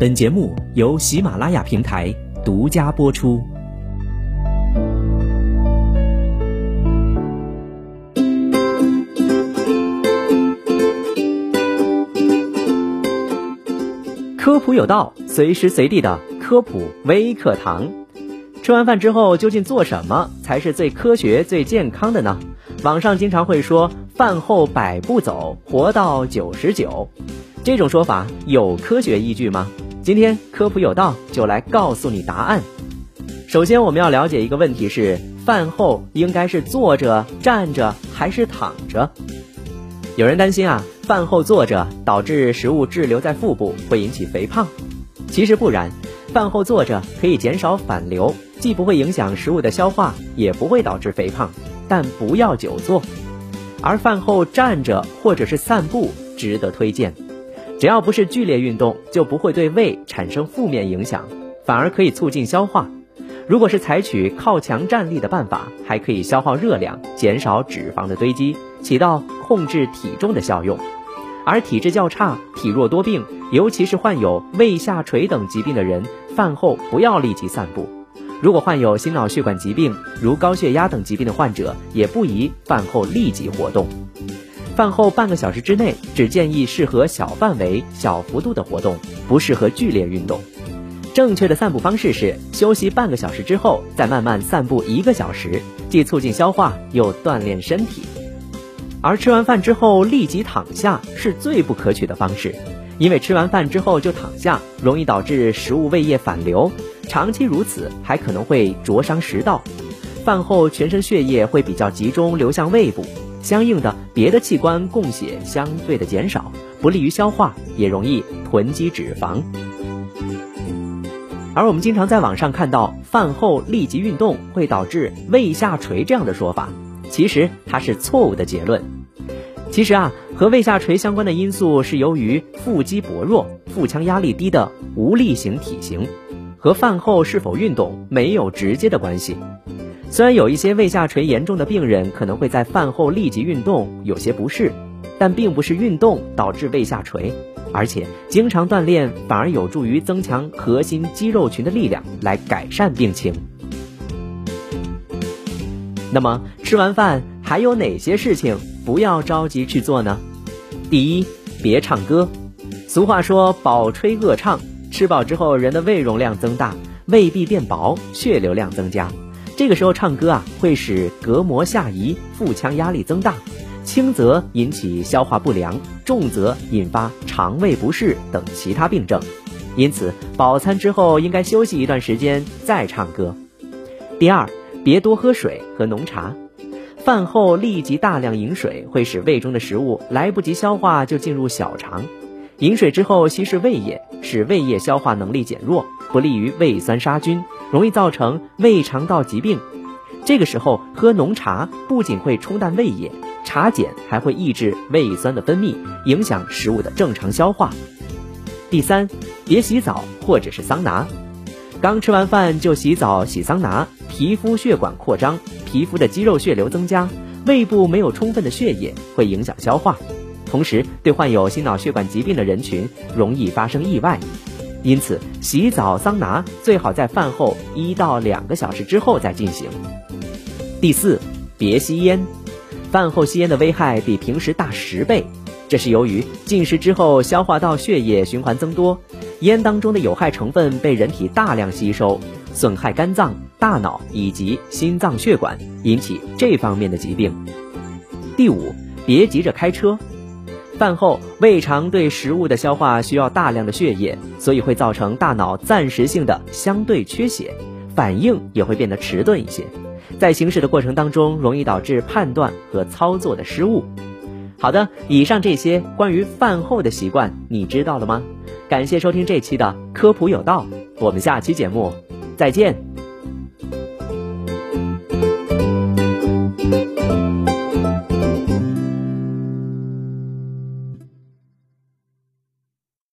本节目由喜马拉雅平台独家播出。科普有道，随时随地的科普微课堂。吃完饭之后究竟做什么才是最科学、最健康的呢？网上经常会说“饭后百步走，活到九十九”，这种说法有科学依据吗？今天科普有道就来告诉你答案。首先，我们要了解一个问题是：饭后应该是坐着、站着还是躺着？有人担心啊，饭后坐着导致食物滞留在腹部，会引起肥胖。其实不然，饭后坐着可以减少反流，既不会影响食物的消化，也不会导致肥胖。但不要久坐，而饭后站着或者是散步值得推荐。只要不是剧烈运动，就不会对胃产生负面影响，反而可以促进消化。如果是采取靠墙站立的办法，还可以消耗热量，减少脂肪的堆积，起到控制体重的效用。而体质较差、体弱多病，尤其是患有胃下垂等疾病的人，饭后不要立即散步。如果患有心脑血管疾病，如高血压等疾病的患者，也不宜饭后立即活动。饭后半个小时之内，只建议适合小范围、小幅度的活动，不适合剧烈运动。正确的散步方式是休息半个小时之后，再慢慢散步一个小时，既促进消化，又锻炼身体。而吃完饭之后立即躺下是最不可取的方式，因为吃完饭之后就躺下，容易导致食物胃液反流。长期如此，还可能会灼伤食道。饭后全身血液会比较集中流向胃部，相应的别的器官供血相对的减少，不利于消化，也容易囤积脂肪。而我们经常在网上看到饭后立即运动会导致胃下垂这样的说法，其实它是错误的结论。其实啊，和胃下垂相关的因素是由于腹肌薄弱、腹腔压力低的无力型体型。和饭后是否运动没有直接的关系。虽然有一些胃下垂严重的病人可能会在饭后立即运动有些不适，但并不是运动导致胃下垂，而且经常锻炼反而有助于增强核心肌肉群的力量，来改善病情。那么吃完饭还有哪些事情不要着急去做呢？第一，别唱歌。俗话说“饱吹恶唱”。吃饱之后，人的胃容量增大，胃壁变薄，血流量增加。这个时候唱歌啊，会使膈膜下移，腹腔压力增大，轻则引起消化不良，重则引发肠胃不适等其他病症。因此，饱餐之后应该休息一段时间再唱歌。第二，别多喝水和浓茶。饭后立即大量饮水，会使胃中的食物来不及消化就进入小肠。饮水之后稀释胃液，使胃液消化能力减弱，不利于胃酸杀菌，容易造成胃肠道疾病。这个时候喝浓茶不仅会冲淡胃液，茶碱还会抑制胃酸的分泌，影响食物的正常消化。第三，别洗澡或者是桑拿。刚吃完饭就洗澡洗桑拿，皮肤血管扩张，皮肤的肌肉血流增加，胃部没有充分的血液，会影响消化。同时，对患有心脑血管疾病的人群容易发生意外，因此洗澡、桑拿最好在饭后一到两个小时之后再进行。第四，别吸烟，饭后吸烟的危害比平时大十倍，这是由于进食之后消化道血液循环增多，烟当中的有害成分被人体大量吸收，损害肝脏、大脑以及心脏血管，引起这方面的疾病。第五，别急着开车。饭后，胃肠对食物的消化需要大量的血液，所以会造成大脑暂时性的相对缺血，反应也会变得迟钝一些，在行驶的过程当中，容易导致判断和操作的失误。好的，以上这些关于饭后的习惯，你知道了吗？感谢收听这期的科普有道，我们下期节目再见。